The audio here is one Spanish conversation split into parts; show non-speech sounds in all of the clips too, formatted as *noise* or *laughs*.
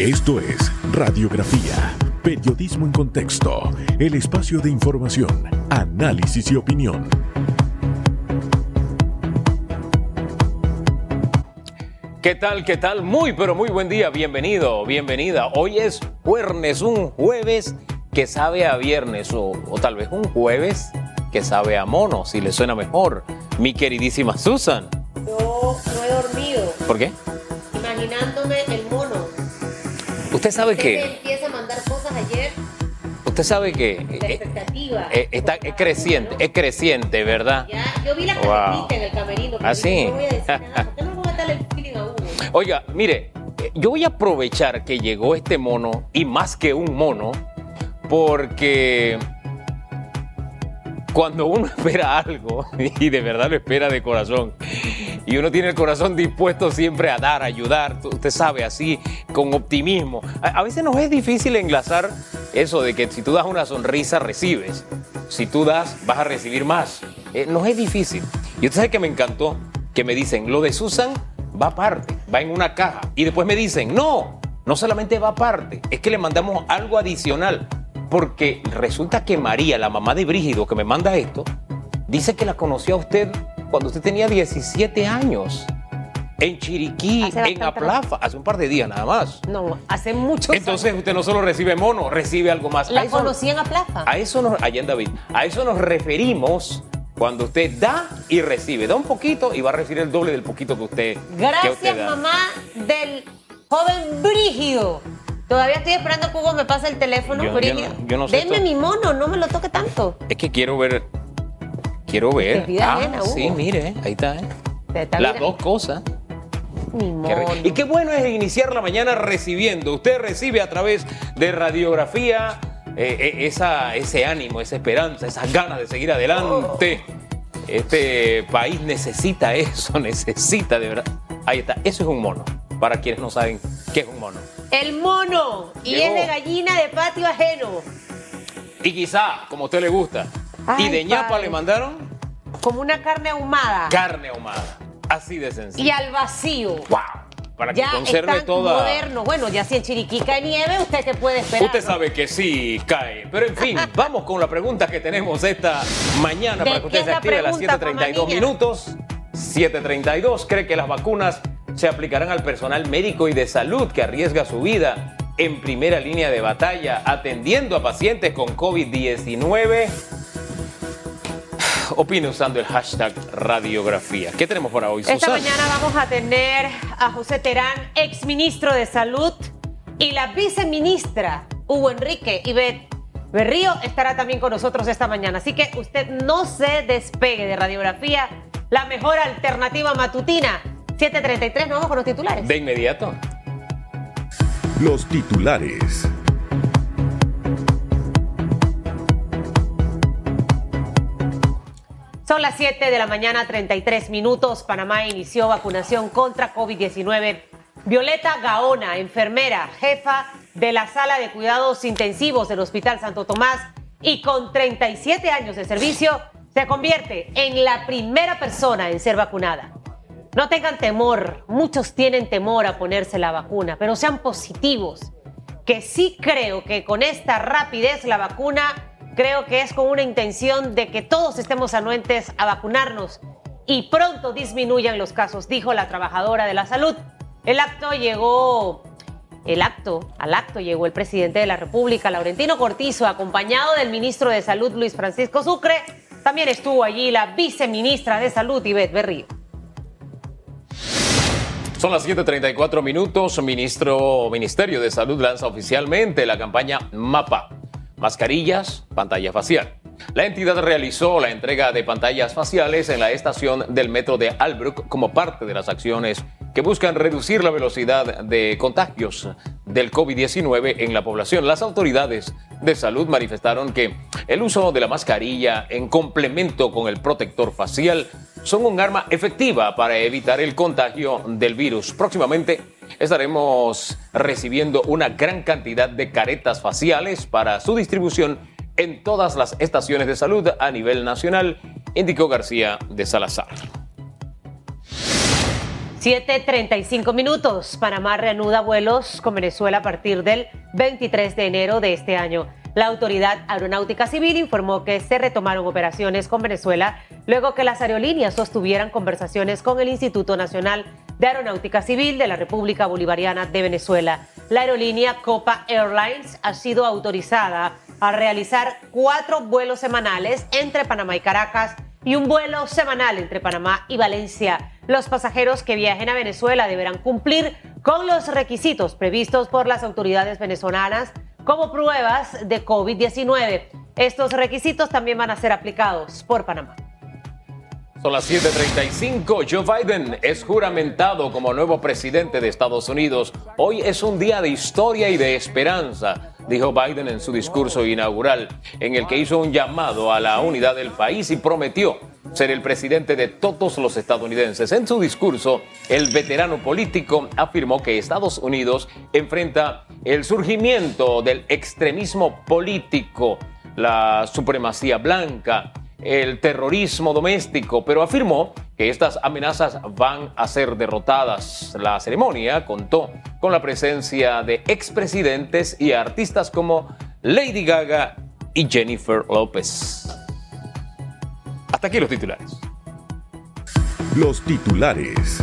Esto es Radiografía, Periodismo en Contexto, el espacio de información, análisis y opinión. ¿Qué tal? ¿Qué tal? Muy, pero muy buen día. Bienvenido, bienvenida. Hoy es jueves, un jueves que sabe a viernes o, o tal vez un jueves que sabe a mono, si le suena mejor. Mi queridísima Susan. Yo no he dormido, ¿Por qué? imaginándome. Usted sabe que, me empieza a mandar cosas ayer, usted sabe que la eh, expectativa. eh, está, es creciente, es creciente, ¿verdad? Ya, yo vi la Wow. en el camerino. ¿Ah, sí? No voy a decir nada, porque no le voy a dar el feeling a uno. Oiga, mire, eh, yo voy a aprovechar que llegó este mono, y más que un mono, porque cuando uno *laughs* espera algo, y de verdad lo espera de corazón, y uno tiene el corazón dispuesto siempre a dar, a ayudar, usted sabe, así, con optimismo. A, a veces nos es difícil enlazar eso de que si tú das una sonrisa, recibes. Si tú das, vas a recibir más. Eh, nos es difícil. Y usted sabe que me encantó, que me dicen, lo de Susan va aparte, va en una caja. Y después me dicen, no, no solamente va aparte, es que le mandamos algo adicional. Porque resulta que María, la mamá de Brígido, que me manda esto, dice que la conoció a usted cuando usted tenía 17 años. En Chiriquí, Hace en Aplafa, hace un par de días nada más. No, hace muchos Entonces usted no solo recibe mono, recibe algo más. La conocí en Aplafa. a eso nos, allá en David, a eso nos referimos cuando usted da y recibe. Da un poquito y va a recibir el doble del poquito que usted, que Gracias, usted da. mamá del joven Brígido. Todavía estoy esperando que Hugo me pase el teléfono, Yo- no- yo no sé mi mono, no me lo toque tanto. Es que quiero ver. Quiero ver. Vida Ah, ajena, sí, mire, ahí está. ¿eh? Las mira- dos cosas. Mi Qué re- mono. Y qué bueno es iniciar la mañana recibiendo. Usted recibe a través de radiografía eh, eh, esa, ese ánimo, esa esperanza, esas ganas de seguir adelante. Este país necesita eso, *laughs* necesita de verdad. Ahí está, eso es un mono. Para quienes no saben qué es un mono. El mono. Y Llegó. es de gallina de patio ajeno. Y quizá, como a usted le gusta. Y de ñapa padre. le mandaron Como una carne ahumada. carne ahumada. Así de sencillo. y al vacío. ¡Wow! Para que Ya conserve están toda. modernos. Bueno, ya si en Chiriquí cae nieve, ¿usted qué puede esperar? Usted sabe que sí cae. Pero en fin, *laughs* vamos con la pregunta que tenemos esta mañana ¿De para que usted se active a las pregunta, 7:32 mamá niña? minutos. 7:32 cree que las vacunas se aplicarán al personal médico y de salud que arriesga su vida en primera línea de batalla atendiendo a pacientes con COVID-19. Opine usando el hashtag radiografía. ¿Qué tenemos para hoy, Esta Susana? mañana vamos a tener a José Terán, ex ministro de Salud, y la viceministra Hugo Enrique Ivette Berrío estará también con nosotros esta mañana. Así que usted no se despegue de radiografía, la mejor alternativa matutina. 7.33, nos vamos con los titulares. De inmediato. Los titulares. Son las 7 de la mañana, 33 minutos. Panamá inició vacunación contra COVID-19. Violeta Gaona, enfermera, jefa de la sala de cuidados intensivos del Hospital Santo Tomás y con 37 años de servicio, se convierte en la primera persona en ser vacunada. No tengan temor, muchos tienen temor a ponerse la vacuna, pero sean positivos, que sí creo que con esta rapidez la vacuna, creo que es con una intención de que todos estemos anuentes a vacunarnos y pronto disminuyan los casos, dijo la trabajadora de la salud. El acto llegó, el acto, al acto llegó el presidente de la República, Laurentino Cortizo, acompañado del ministro de Salud, Luis Francisco Sucre. También estuvo allí la viceministra de Salud, Ivette Berrío. Son las 7:34 minutos. Ministro, Ministerio de Salud lanza oficialmente la campaña MAPA. Mascarillas, pantalla facial. La entidad realizó la entrega de pantallas faciales en la estación del metro de Albrook como parte de las acciones que buscan reducir la velocidad de contagios del COVID-19 en la población. Las autoridades de salud manifestaron que el uso de la mascarilla en complemento con el protector facial son un arma efectiva para evitar el contagio del virus. Próximamente estaremos recibiendo una gran cantidad de caretas faciales para su distribución en todas las estaciones de salud a nivel nacional, indicó García de Salazar. 7.35 minutos. Panamá reanuda vuelos con Venezuela a partir del 23 de enero de este año. La Autoridad Aeronáutica Civil informó que se retomaron operaciones con Venezuela luego que las aerolíneas sostuvieran conversaciones con el Instituto Nacional de Aeronáutica Civil de la República Bolivariana de Venezuela. La aerolínea Copa Airlines ha sido autorizada a realizar cuatro vuelos semanales entre Panamá y Caracas y un vuelo semanal entre Panamá y Valencia. Los pasajeros que viajen a Venezuela deberán cumplir con los requisitos previstos por las autoridades venezolanas como pruebas de COVID-19. Estos requisitos también van a ser aplicados por Panamá. Son las 7:35. Joe Biden es juramentado como nuevo presidente de Estados Unidos. Hoy es un día de historia y de esperanza, dijo Biden en su discurso inaugural, en el que hizo un llamado a la unidad del país y prometió ser el presidente de todos los estadounidenses. En su discurso, el veterano político afirmó que Estados Unidos enfrenta el surgimiento del extremismo político, la supremacía blanca, el terrorismo doméstico, pero afirmó que estas amenazas van a ser derrotadas. La ceremonia contó con la presencia de expresidentes y artistas como Lady Gaga y Jennifer López. Hasta aquí los titulares. Los titulares.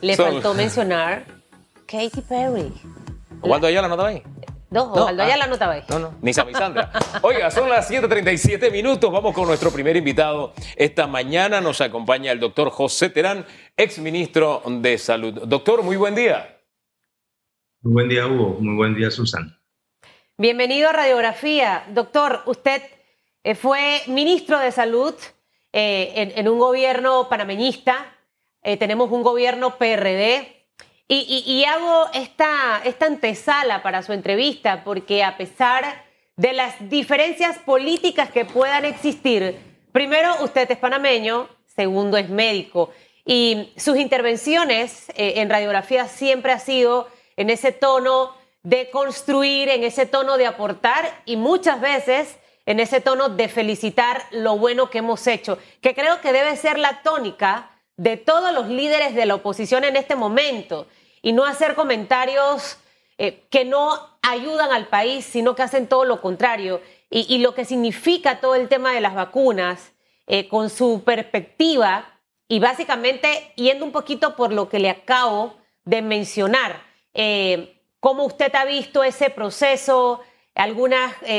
Le faltó mencionar Katy Perry. ¿Cuándo ella la nota ahí? No, Osvaldo, ya la nota ahí. No, no, ni Sandra. Oiga, son las 7:37 minutos. Vamos con nuestro primer invitado. Esta mañana nos acompaña el doctor José Terán, exministro de Salud. Doctor, muy buen día. Muy buen día, Hugo. Muy buen día, Susan. Bienvenido a Radiografía. Doctor, usted eh, fue ministro de Salud eh, en, un gobierno panameñista. Eh, tenemos un gobierno PRD y, hago esta, antesala para su entrevista porque a pesar de las diferencias políticas que puedan existir, primero usted es panameño, segundo es médico y sus intervenciones en radiografía siempre ha sido en ese tono de construir, en ese tono de aportar y muchas veces en ese tono de felicitar lo bueno que hemos hecho, que creo que debe ser la tónica de todos los líderes de la oposición en este momento y no hacer comentarios eh, que no ayudan al país, sino que hacen todo lo contrario. Y, lo que significa todo el tema de las vacunas eh, con su perspectiva y básicamente yendo un poquito por lo que le acabo de mencionar, eh, cómo usted ha visto ese proceso, algunos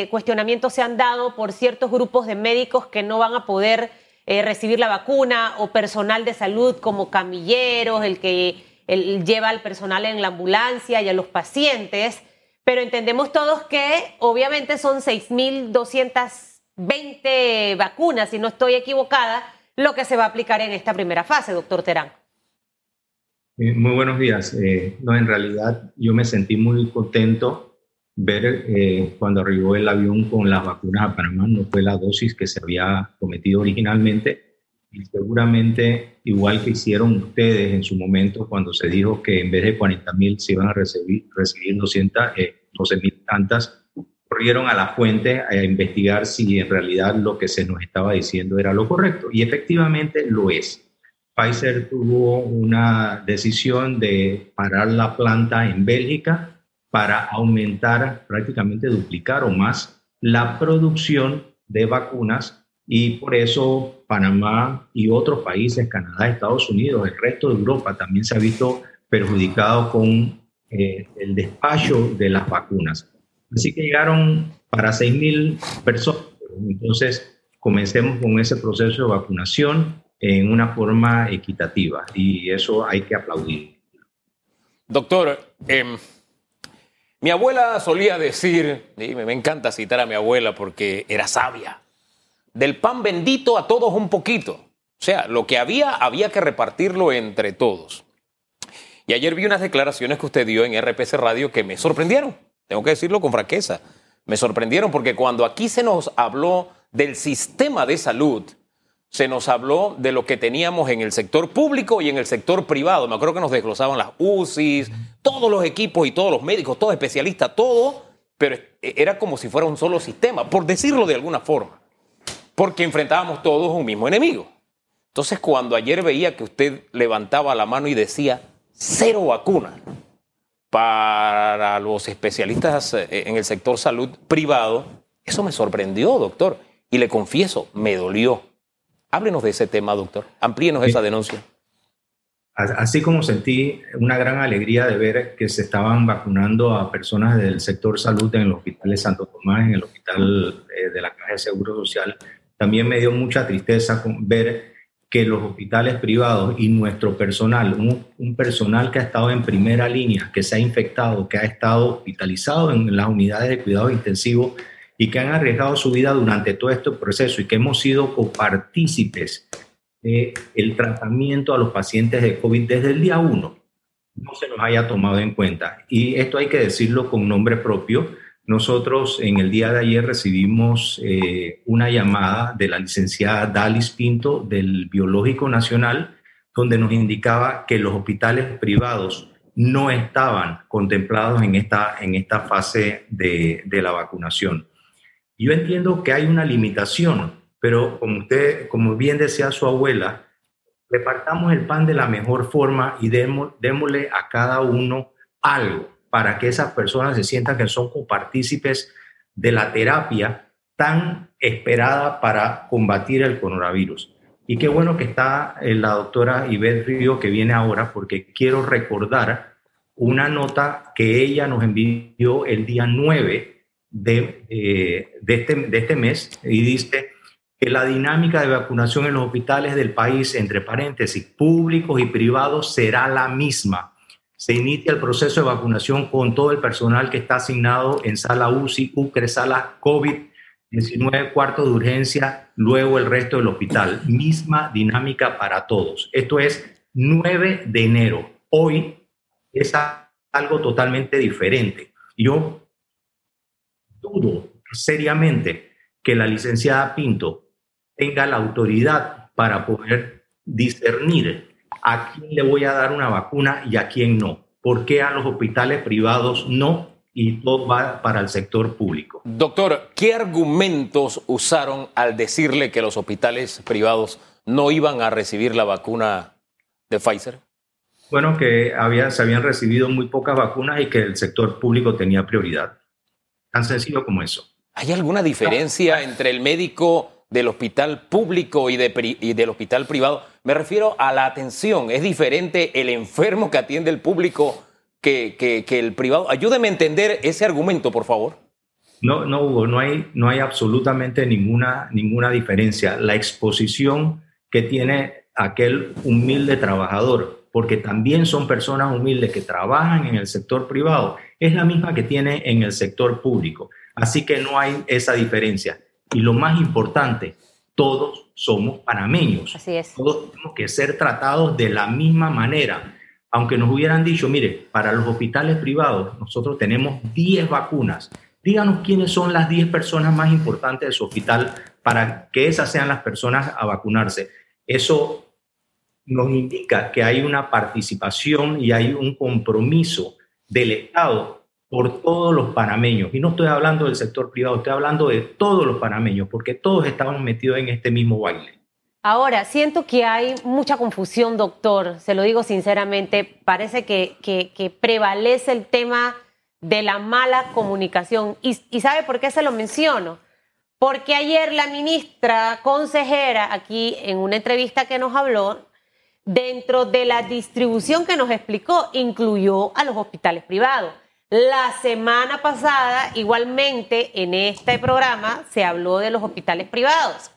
cuestionamientos se han dado por ciertos grupos de médicos que no van a poder recibir la vacuna o personal de salud como camilleros, el que lleva al personal en la ambulancia y a los pacientes, pero entendemos todos que obviamente son 6.220 vacunas, si no estoy equivocada, lo que se va a aplicar en esta primera fase, doctor Terán. Eh, muy buenos días. Eh, no, en realidad yo me sentí muy contento ver eh, cuando arribó el avión con las vacunas a Panamá, no fue la dosis que se había cometido originalmente, y seguramente, igual que hicieron ustedes en su momento cuando se dijo que en vez de 40 mil se iban a recibir, recibir 200, eh, 12 mil tantas, corrieron a la fuente a investigar si en realidad lo que se nos estaba diciendo era lo correcto. Y efectivamente lo es. Pfizer tuvo una decisión de parar la planta en Bélgica para aumentar, prácticamente duplicar o más, la producción de vacunas y por eso Panamá y otros países, Canadá, Estados Unidos, el resto de Europa también se ha visto perjudicado con eh, el despacho de las vacunas. Así que llegaron para 6.000 personas. Entonces, comencemos con ese proceso de vacunación en una forma equitativa y eso hay que aplaudir. Doctor, em, mi abuela solía decir, y me encanta citar a mi abuela porque era sabia, del pan bendito a todos un poquito. O sea, lo que había, había que repartirlo entre todos. Y ayer vi unas declaraciones que usted dio en RPC Radio que me sorprendieron. Tengo que decirlo con franqueza. Me sorprendieron porque cuando aquí se nos habló del sistema de salud, se nos habló de lo que teníamos en el sector público y en el sector privado. Me acuerdo que nos desglosaban las UCIs, todos los equipos y todos los médicos, todos especialistas, todo, pero era como si fuera un solo sistema, por decirlo de alguna forma porque enfrentábamos todos un mismo enemigo. Entonces, cuando ayer veía que usted levantaba la mano y decía cero vacuna para los especialistas eh, en el sector salud privado, eso me sorprendió, doctor. Y le confieso, me dolió. Háblenos de ese tema, doctor. Amplíenos esa denuncia. Así como sentí una gran alegría de ver que se estaban vacunando a personas del sector salud en el Hospital de Santo Tomás, en el Hospital eh, de la Caja de Seguro Social, también me dio mucha tristeza ver que los hospitales privados y nuestro personal, un, personal que ha estado en primera línea, que se ha infectado, que ha estado hospitalizado en las unidades de cuidado intensivo y que han arriesgado su vida durante todo este proceso y que hemos sido copartícipes del tratamiento a los pacientes de COVID desde el día uno, no se nos haya tomado en cuenta. Y esto hay que decirlo con nombre propio nosotros en el día de ayer recibimos eh, una llamada de la licenciada Dalis Pinto del Biológico Nacional, donde nos indicaba que los hospitales privados no estaban contemplados en esta, en esta fase de, de la vacunación. Yo entiendo que hay una limitación, pero como usted, como bien decía su abuela, repartamos el pan de la mejor forma y démosle a cada uno algo para que esas personas se sientan que son copartícipes de la terapia tan esperada para combatir el coronavirus. Y qué bueno que está eh, la doctora Ivette Río que viene ahora porque quiero recordar una nota que ella nos envió el día 9 de, eh, de, este, de este mes y dice que la dinámica de vacunación en los hospitales del país, entre paréntesis, públicos y privados, será la misma se inicia el proceso de vacunación con todo el personal que está asignado en sala UCI, UCRE, sala COVID, 19 cuartos de urgencia, luego el resto del hospital. Misma dinámica para todos. Esto es 9 de enero. Hoy es algo totalmente diferente. Yo dudo seriamente que la licenciada Pinto tenga la autoridad para poder discernir a quién le voy a dar una vacuna y a quién no. ¿Por qué a los hospitales privados no y todo va para el sector público? Doctor, ¿qué argumentos usaron al decirle que los hospitales privados no iban a recibir la vacuna de Pfizer? Bueno, que había, se habían recibido muy pocas vacunas y que el sector público tenía prioridad. Tan sencillo como eso. ¿Hay alguna diferencia entre el médico del hospital público y, del hospital privado. Me refiero a la atención. Es diferente el enfermo que atiende el público que, que, el privado. Ayúdeme a entender ese argumento, por favor. No, no, Hugo, no hay, no hay absolutamente ninguna, ninguna diferencia. La exposición que tiene aquel humilde trabajador, porque también son personas humildes que trabajan en el sector privado, es la misma que tiene en el sector público. Así que no hay esa diferencia. Y lo más importante, todos somos panameños. Así es. Todos tenemos que ser tratados de la misma manera. Aunque nos hubieran dicho, mire, para los hospitales privados nosotros tenemos 10 vacunas. Díganos quiénes son las 10 personas más importantes de su hospital para que esas sean las personas a vacunarse. Eso nos indica que hay una participación y hay un compromiso del Estado por todos los panameños. Y no estoy hablando del sector privado, estoy hablando de todos los panameños, porque todos estamos metidos en este mismo baile. Ahora, siento que hay mucha confusión, doctor, se lo digo sinceramente, parece que, que, prevalece el tema de la mala comunicación. Y, y ¿sabe por qué se lo menciono? Porque ayer la ministra consejera, aquí en una entrevista que nos habló, dentro de la distribución que nos explicó, incluyó a los hospitales privados. La semana pasada, igualmente, en este programa se habló de los hospitales privados.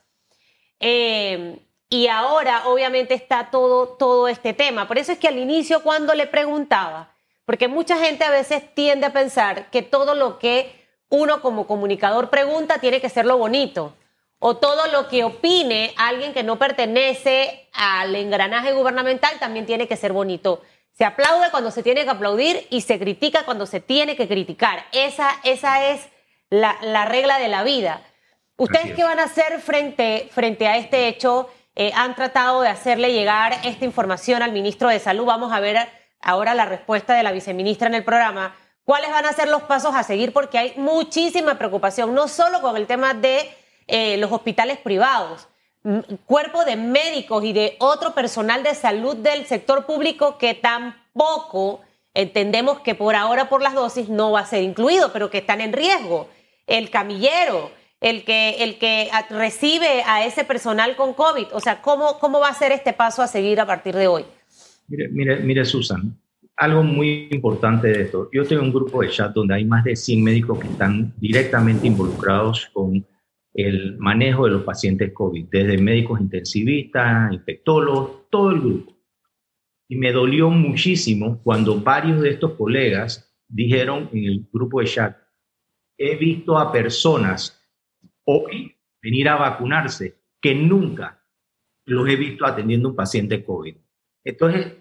Eh, y ahora, obviamente, está todo, todo este tema. Por eso es que al inicio, cuando le preguntaba, porque mucha gente a veces tiende a pensar que todo lo que uno como comunicador pregunta tiene que ser lo bonito. O todo lo que opine alguien que no pertenece al engranaje gubernamental también tiene que ser bonito. Se aplaude cuando se tiene que aplaudir y se critica cuando se tiene que criticar. Esa, esa es la, regla de la vida. ¿Ustedes qué van a hacer frente, frente a este hecho? Eh, han tratado de hacerle llegar esta información al ministro de Salud. Vamos a ver ahora la respuesta de la viceministra en el programa. ¿Cuáles van a ser los pasos a seguir? Porque hay muchísima preocupación, no solo con el tema de eh, los hospitales privados, cuerpo de médicos y de otro personal de salud del sector público que tampoco entendemos que por ahora por las dosis no va a ser incluido, pero que están en riesgo. El camillero, el que, el que recibe a ese personal con COVID. O sea, ¿cómo, ¿cómo va a ser este paso a seguir a partir de hoy? Mire, mire, mire Susan, algo muy importante de esto. Yo tengo un grupo de chat donde hay más de 100 médicos que están directamente involucrados con el manejo de los pacientes COVID, desde médicos intensivistas, infectólogos, todo el grupo. Y me dolió muchísimo cuando varios de estos colegas dijeron en el grupo de chat, he visto a personas hoy venir a vacunarse que nunca los he visto atendiendo un paciente COVID. Entonces,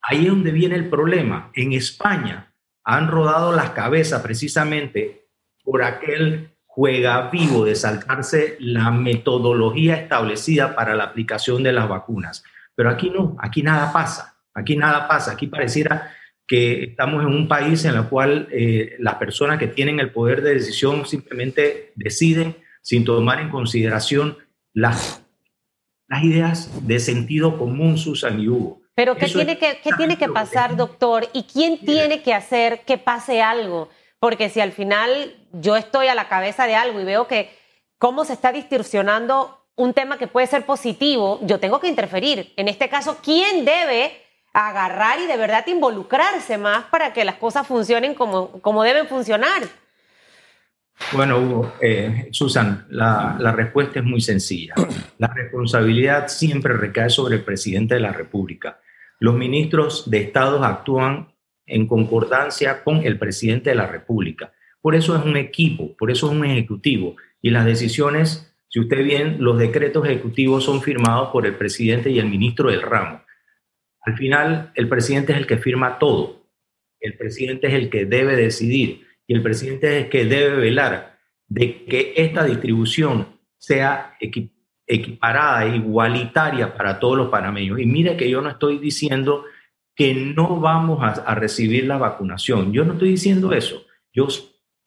ahí es donde viene el problema. En España han rodado las cabezas precisamente por aquel juega vivo de saltarse la metodología establecida para la aplicación de las vacunas. Pero aquí no, aquí nada pasa, aquí nada pasa, aquí pareciera que estamos en un país en el cual eh, las personas que tienen el poder de decisión simplemente deciden sin tomar en consideración las, las ideas de sentido común, Susan y Hugo. Pero ¿qué tiene que, ¿qué tiene que pasar, doctor? ¿Y quién tiene que hacer que pase algo? Porque si al final yo estoy a la cabeza de algo y veo que cómo se está distorsionando un tema que puede ser positivo, yo tengo que interferir. En este caso, ¿quién debe agarrar y de verdad involucrarse más para que las cosas funcionen como, como deben funcionar? Bueno, Hugo, eh, Susan, la, la, respuesta es muy sencilla. La responsabilidad siempre recae sobre el presidente de la República. Los ministros de Estados actúan en concordancia con el presidente de la República. Por eso es un equipo, por eso es un ejecutivo. Y las decisiones, si usted bien, los decretos ejecutivos son firmados por el presidente y el ministro del ramo. Al final, el presidente es el que firma todo. El presidente es el que debe decidir y el presidente es el que debe velar de que esta distribución sea equiparada, igualitaria para todos los panameños. Y mire que yo no estoy diciendo que no vamos a, recibir la vacunación. Yo no estoy diciendo eso. Yo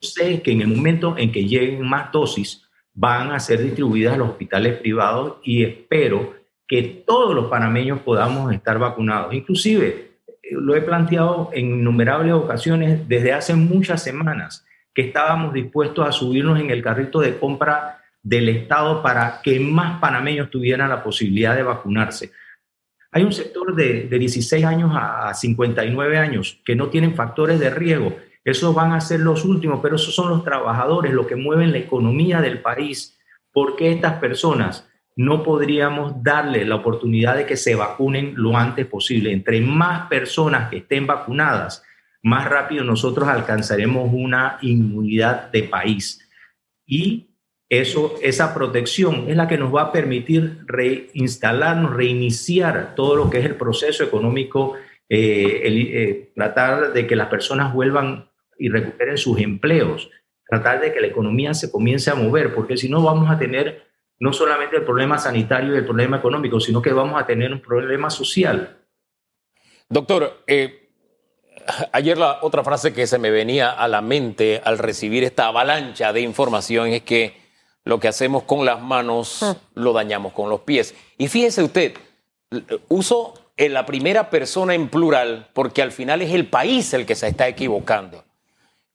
sé que en el momento en que lleguen más dosis, van a ser distribuidas a los hospitales privados y espero que todos los panameños podamos estar vacunados. Inclusive, eh, lo he planteado en innumerables ocasiones desde hace muchas semanas, que estábamos dispuestos a subirnos en el carrito de compra del Estado para que más panameños tuvieran la posibilidad de vacunarse. Hay un sector de, 16 años a 59 años que no tienen factores de riesgo. Esos van a ser los últimos, pero esos son los trabajadores, los que mueven la economía del país. ¿Por qué estas personas no podríamos darle la oportunidad de que se vacunen lo antes posible? Entre más personas que estén vacunadas, más rápido nosotros alcanzaremos una inmunidad de país. Y eso, esa protección es la que nos va a permitir reinstalarnos, reiniciar todo lo que es el proceso económico, eh, eh, tratar de que las personas vuelvan y recuperen sus empleos, tratar de que la economía se comience a mover, porque si no vamos a tener no solamente el problema sanitario y el problema económico, sino que vamos a tener un problema social. Doctor, eh, ayer la otra frase que se me venía a la mente al recibir esta avalancha de información es que lo que hacemos con las manos ah. lo dañamos con los pies. Y fíjese usted, uso en la primera persona en plural porque al final es el país el que se está equivocando.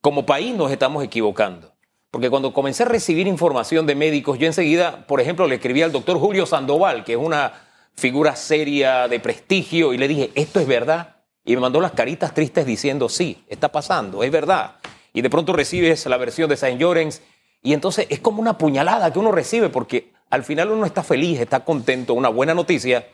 Como país nos estamos equivocando. Porque cuando comencé a recibir información de médicos, yo enseguida, por ejemplo, le escribí al doctor Julio Sandoval, que es una figura seria de prestigio, y le dije, ¿esto es verdad? Y me mandó las caritas tristes diciendo, sí, está pasando, es verdad. Y de pronto recibes la versión de Saint Llorens y entonces es como una puñalada que uno recibe porque al final uno está feliz, está contento, una buena noticia,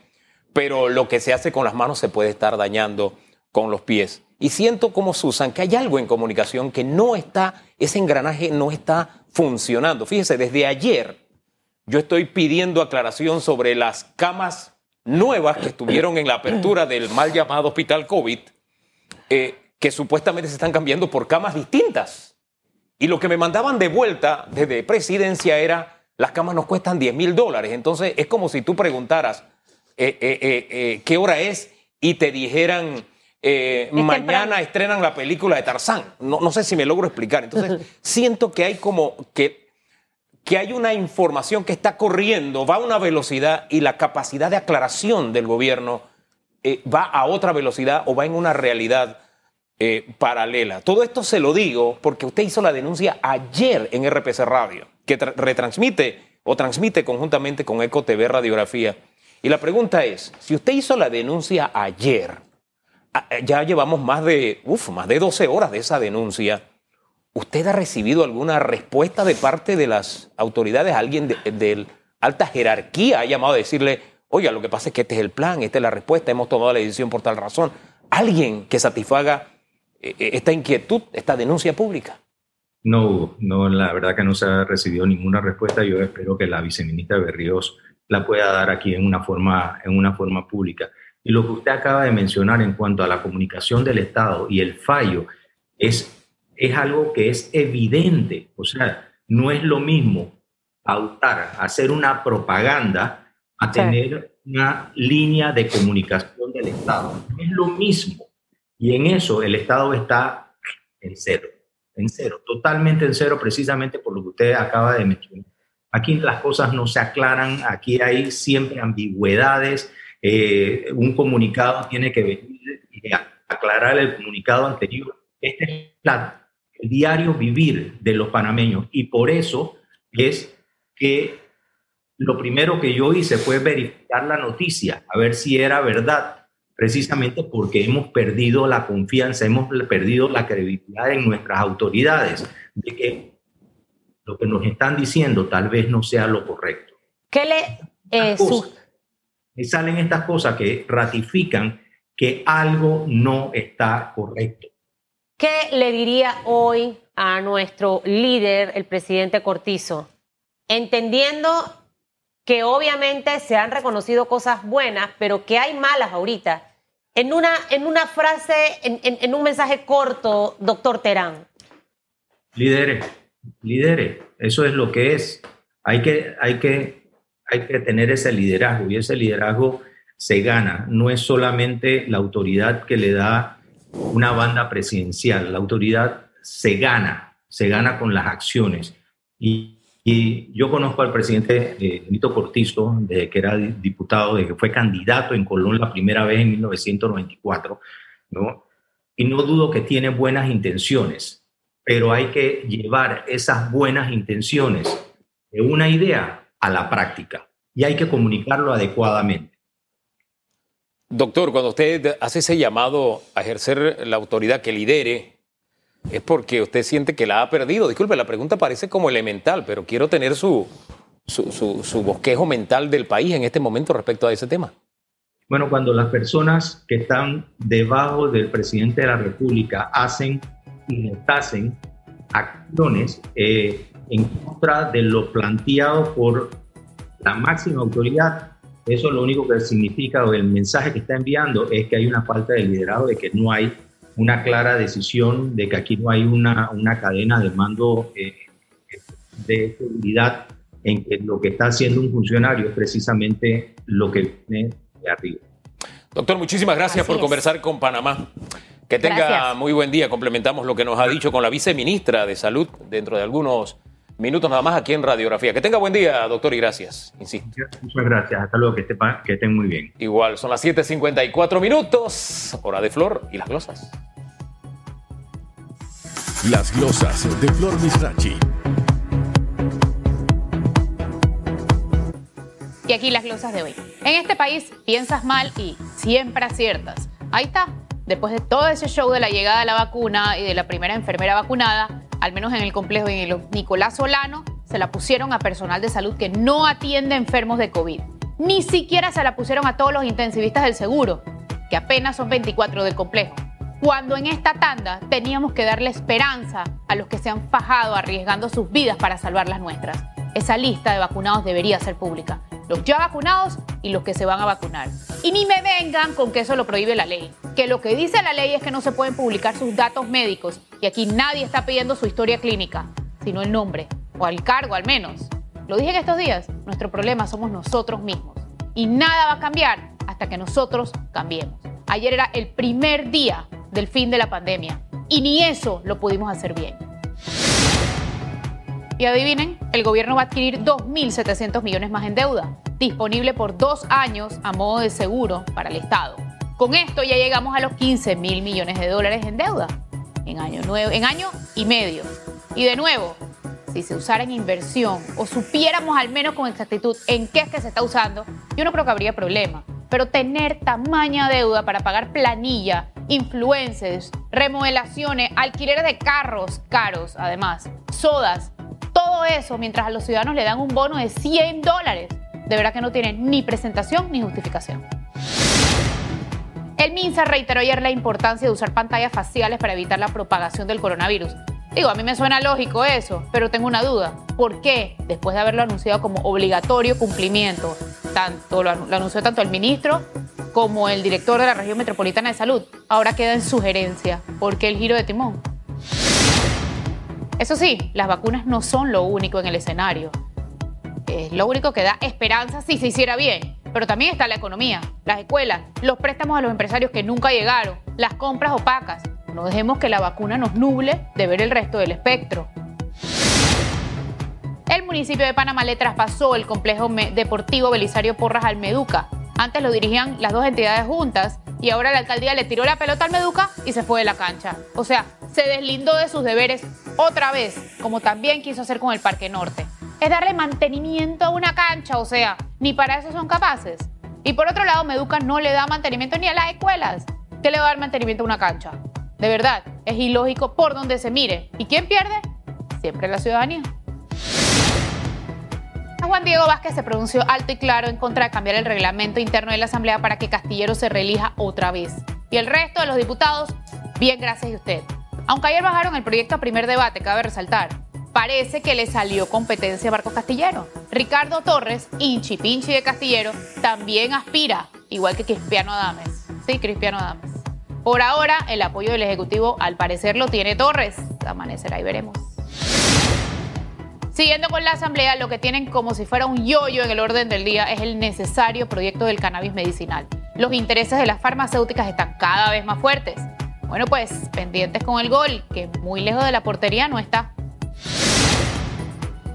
pero lo que se hace con las manos se puede estar dañando con los pies. Y siento como Susan que hay algo en comunicación que no está, ese engranaje no está funcionando. Fíjese, desde ayer yo estoy pidiendo aclaración sobre las camas nuevas que estuvieron en la apertura del mal llamado hospital COVID, eh, que supuestamente se están cambiando por camas distintas. Y lo que me mandaban de vuelta desde presidencia era, las camas nos cuestan 10 mil dólares. Entonces es como si tú preguntaras, eh, eh, ¿qué hora es? Y te dijeran, mañana estrenan la película de Tarzán. No, no sé si me logro explicar. Entonces *laughs* siento que hay como que que hay una información que está corriendo, va a una velocidad y la capacidad de aclaración del gobierno eh, va a otra velocidad o va en una realidad eh, paralela. Todo esto se lo digo porque usted hizo la denuncia ayer en RPC Radio, que retransmite o transmite conjuntamente con Eco TV Radiografía. Y la pregunta es, si usted hizo la denuncia ayer, ya llevamos más de, uf, más de 12 horas de esa denuncia, ¿usted ha recibido alguna respuesta de parte de las autoridades? ¿Alguien de, alta jerarquía ha llamado a decirle, oiga, lo que pasa es que este es el plan, esta es la respuesta, hemos tomado la decisión por tal razón? ¿Alguien que satisfaga eh, eh, esta inquietud, esta denuncia pública? No, no, la verdad que no se ha recibido ninguna respuesta. Yo espero que la viceministra Berríos la pueda dar aquí en una forma, en una forma pública. Y lo que usted acaba de mencionar en cuanto a la comunicación del Estado y el fallo es, es algo que es evidente. O sea, no es lo mismo pautar, hacer una propaganda, a tener una línea de comunicación del Estado. Es lo mismo. Y en eso el Estado está en cero, en cero, totalmente en cero, precisamente por lo que usted acaba de mencionar. Aquí las cosas no se aclaran, aquí hay siempre ambigüedades. Eh, un comunicado tiene que venir y aclarar el comunicado anterior. Este es el diario vivir de los panameños y por eso es que lo primero que yo hice fue verificar la noticia, a ver si era verdad, precisamente porque hemos perdido la confianza, hemos perdido la credibilidad en nuestras autoridades de que lo que nos están diciendo tal vez no sea lo correcto. ¿Qué le eh, y salen estas cosas que ratifican que algo no está correcto. ¿Qué le diría hoy a nuestro líder, el presidente Cortizo? Entendiendo que obviamente se han reconocido cosas buenas, pero que hay malas ahorita. En una, en una frase, en, en un mensaje corto, doctor Terán. Líderes, lidere, eso es lo que es. Hay que, hay que, hay que tener ese liderazgo y ese liderazgo se gana. No es solamente la autoridad que le da una banda presidencial, la autoridad se gana, se gana con las acciones. Y, yo conozco al presidente eh, Nito Cortizo, de que era diputado, de que fue candidato en Colón la primera vez en 1994, ¿no? y no dudo que tiene buenas intenciones pero hay que llevar esas buenas intenciones de una idea a la práctica y hay que comunicarlo adecuadamente. Doctor, cuando usted hace ese llamado a ejercer la autoridad que lidere, es porque usted siente que la ha perdido. Disculpe, la pregunta parece como elemental, pero quiero tener su, su, bosquejo mental del país en este momento respecto a ese tema. Bueno, cuando las personas que están debajo del presidente de la República hacen y hacen acciones eh, en contra de lo planteado por la máxima autoridad, eso lo único que significa o el mensaje que está enviando es que hay una falta de liderazgo, de que no hay una clara decisión, de que aquí no hay una, una cadena de mando eh, de seguridad en que lo que está haciendo un funcionario es precisamente lo que viene de arriba. Doctor, muchísimas gracias por conversar con Panamá. Que tenga muy buen día. Complementamos lo que nos ha dicho con la viceministra de Salud dentro de algunos minutos nada más aquí en Radiografía. Que tenga buen día, doctor, y gracias. Insisto. Muchas gracias. Hasta luego. Que, que estén muy bien. Igual, son las 7:54 minutos. Hora de Flor y las glosas. Las glosas de Flor Misrachi. Y aquí las glosas de hoy. En este país piensas mal y siempre aciertas. Ahí está después de todo ese show de la llegada de la vacuna y de la primera enfermera vacunada, al menos en el complejo de Nicolás Solano, se la pusieron a personal de salud que no atiende enfermos de COVID. Ni siquiera se la pusieron a todos los intensivistas del seguro, que apenas son 24 del complejo. Cuando en esta tanda teníamos que darle esperanza a los que se han fajado arriesgando sus vidas para salvar las nuestras. Esa lista de vacunados debería ser pública los ya vacunados y los que se van a vacunar. Y ni me vengan con que eso lo prohíbe la ley, que lo que dice la ley es que no se pueden publicar sus datos médicos y aquí nadie está pidiendo su historia clínica, sino el nombre, o al cargo al menos. Lo dije en estos días, nuestro problema somos nosotros mismos y nada va a cambiar hasta que nosotros cambiemos. Ayer era el primer día del fin de la pandemia y ni eso lo pudimos hacer bien. Y adivinen, el gobierno va a adquirir 2.700 millones más en deuda, disponible por dos años a modo de seguro para el Estado. Con esto ya llegamos a los 15 mil millones de dólares en deuda en año, nuevo, en año y medio. Y de nuevo, si se usara en inversión o supiéramos al menos con exactitud en qué es que se está usando, yo no creo que habría problema. Pero tener tamaña deuda para pagar planilla, influencers, remodelaciones, alquileres de carros caros, además, sodas, todo eso mientras a los ciudadanos le dan un bono de 100 dólares, de verdad que no tiene ni presentación ni justificación. El MINSA reiteró ayer la importancia de usar pantallas faciales para evitar la propagación del coronavirus. Digo, a mí me suena lógico eso, pero tengo una duda. ¿Por qué, después de haberlo anunciado como obligatorio cumplimiento, tanto lo, anunció tanto el ministro como el director de la región metropolitana de salud, ahora queda en sugerencia? ¿Por qué el giro de timón? Eso sí, las vacunas no son lo único en el escenario. Es lo único que da esperanza si se hiciera bien. Pero también está la economía, las escuelas, los préstamos a los empresarios que nunca llegaron, las compras opacas. No dejemos que la vacuna nos nuble de ver el resto del espectro. El municipio de Panamá le traspasó el complejo deportivo Belisario Porras al Meduca. Antes lo dirigían las dos entidades juntas y ahora la alcaldía le tiró la pelota al Meduca y se fue de la cancha. O sea, se deslindó de sus deberes otra vez, como también quiso hacer con el Parque Norte. Es darle mantenimiento a una cancha, o sea, ni para eso son capaces. Y por otro lado, Meduca no le da mantenimiento ni a las escuelas. ¿Qué le va a dar mantenimiento a una cancha? De verdad, es ilógico por donde se mire. ¿Y quién pierde? Siempre la ciudadanía. Juan Diego Vázquez se pronunció alto y claro en contra de cambiar el reglamento interno de la Asamblea para que Castillero se reelija otra vez. Y el resto de los diputados, bien gracias a usted. Aunque ayer bajaron el proyecto a primer debate, cabe resaltar, parece que le salió competencia a Marcos Castillero. Ricardo Torres, hinchi pinchi de Castillero, también aspira, igual que Cristiano Adames. Sí, Cristiano Adames. Por ahora, el apoyo del Ejecutivo al parecer lo tiene Torres. Amanecerá y veremos. Siguiendo con la Asamblea, lo que tienen como si fuera un yoyo en el orden del día es el necesario proyecto del cannabis medicinal. Los intereses de las farmacéuticas están cada vez más fuertes. Bueno, pues pendientes con el gol, que muy lejos de la portería no está.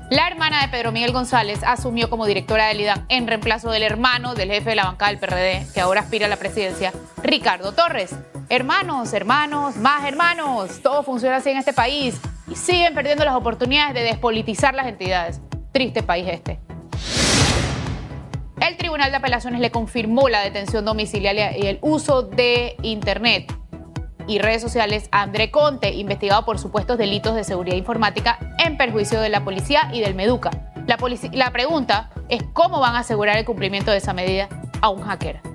La hermana de Pedro Miguel González asumió como directora del IDAN en reemplazo del hermano del jefe de la bancada del PRD, que ahora aspira a la presidencia, Ricardo Torres. Hermanos, hermanos, más hermanos. Todo funciona así en este país y siguen perdiendo las oportunidades de despolitizar las entidades. Triste país este. El Tribunal de Apelaciones le confirmó la detención domiciliaria y el uso de Internet y redes sociales a André Conte, investigado por supuestos delitos de seguridad informática en perjuicio de la policía y del Meduca. La, la pregunta es cómo van a asegurar el cumplimiento de esa medida a un hacker.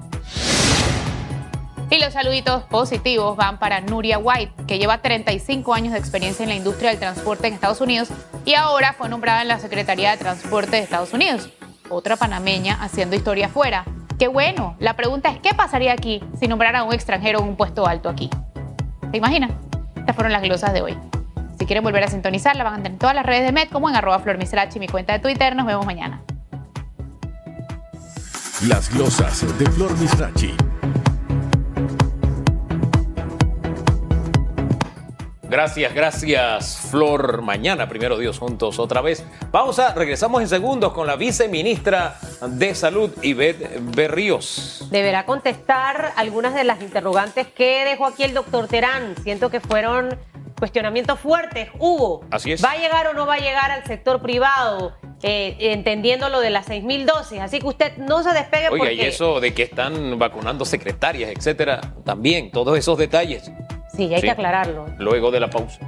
Y los saluditos positivos van para Nuria White, que lleva 35 años de experiencia en la industria del transporte en Estados Unidos y ahora fue nombrada en la Secretaría de Transporte de Estados Unidos. Otra panameña haciendo historia afuera. Qué bueno. La pregunta es, ¿qué pasaría aquí si nombrara a un extranjero en un puesto alto aquí? ¿Se imaginan? Estas fueron las glosas de hoy. Si quieren volver a sintonizar, la van a tener en todas las redes de Med, como en arroba flormisrachi, mi cuenta de Twitter. Nos vemos mañana. Las glosas de Flor Misrachi. Gracias, gracias, Flor. Mañana, primero Dios, juntos otra vez. Pausa, regresamos en segundos con la viceministra de Salud, Ivette Berríos. Deberá contestar algunas de las interrogantes que dejó aquí el doctor Terán. Siento que fueron cuestionamientos fuertes. Hugo, Así es. ¿va a llegar o no va a llegar al sector privado? Eh, entendiendo lo de las 6.000 dosis. Así que usted no se despegue Oiga, porque... y eso de que están vacunando secretarias, etcétera, también, todos esos detalles. Sí, hay Sí. que aclararlo. Luego de la pausa.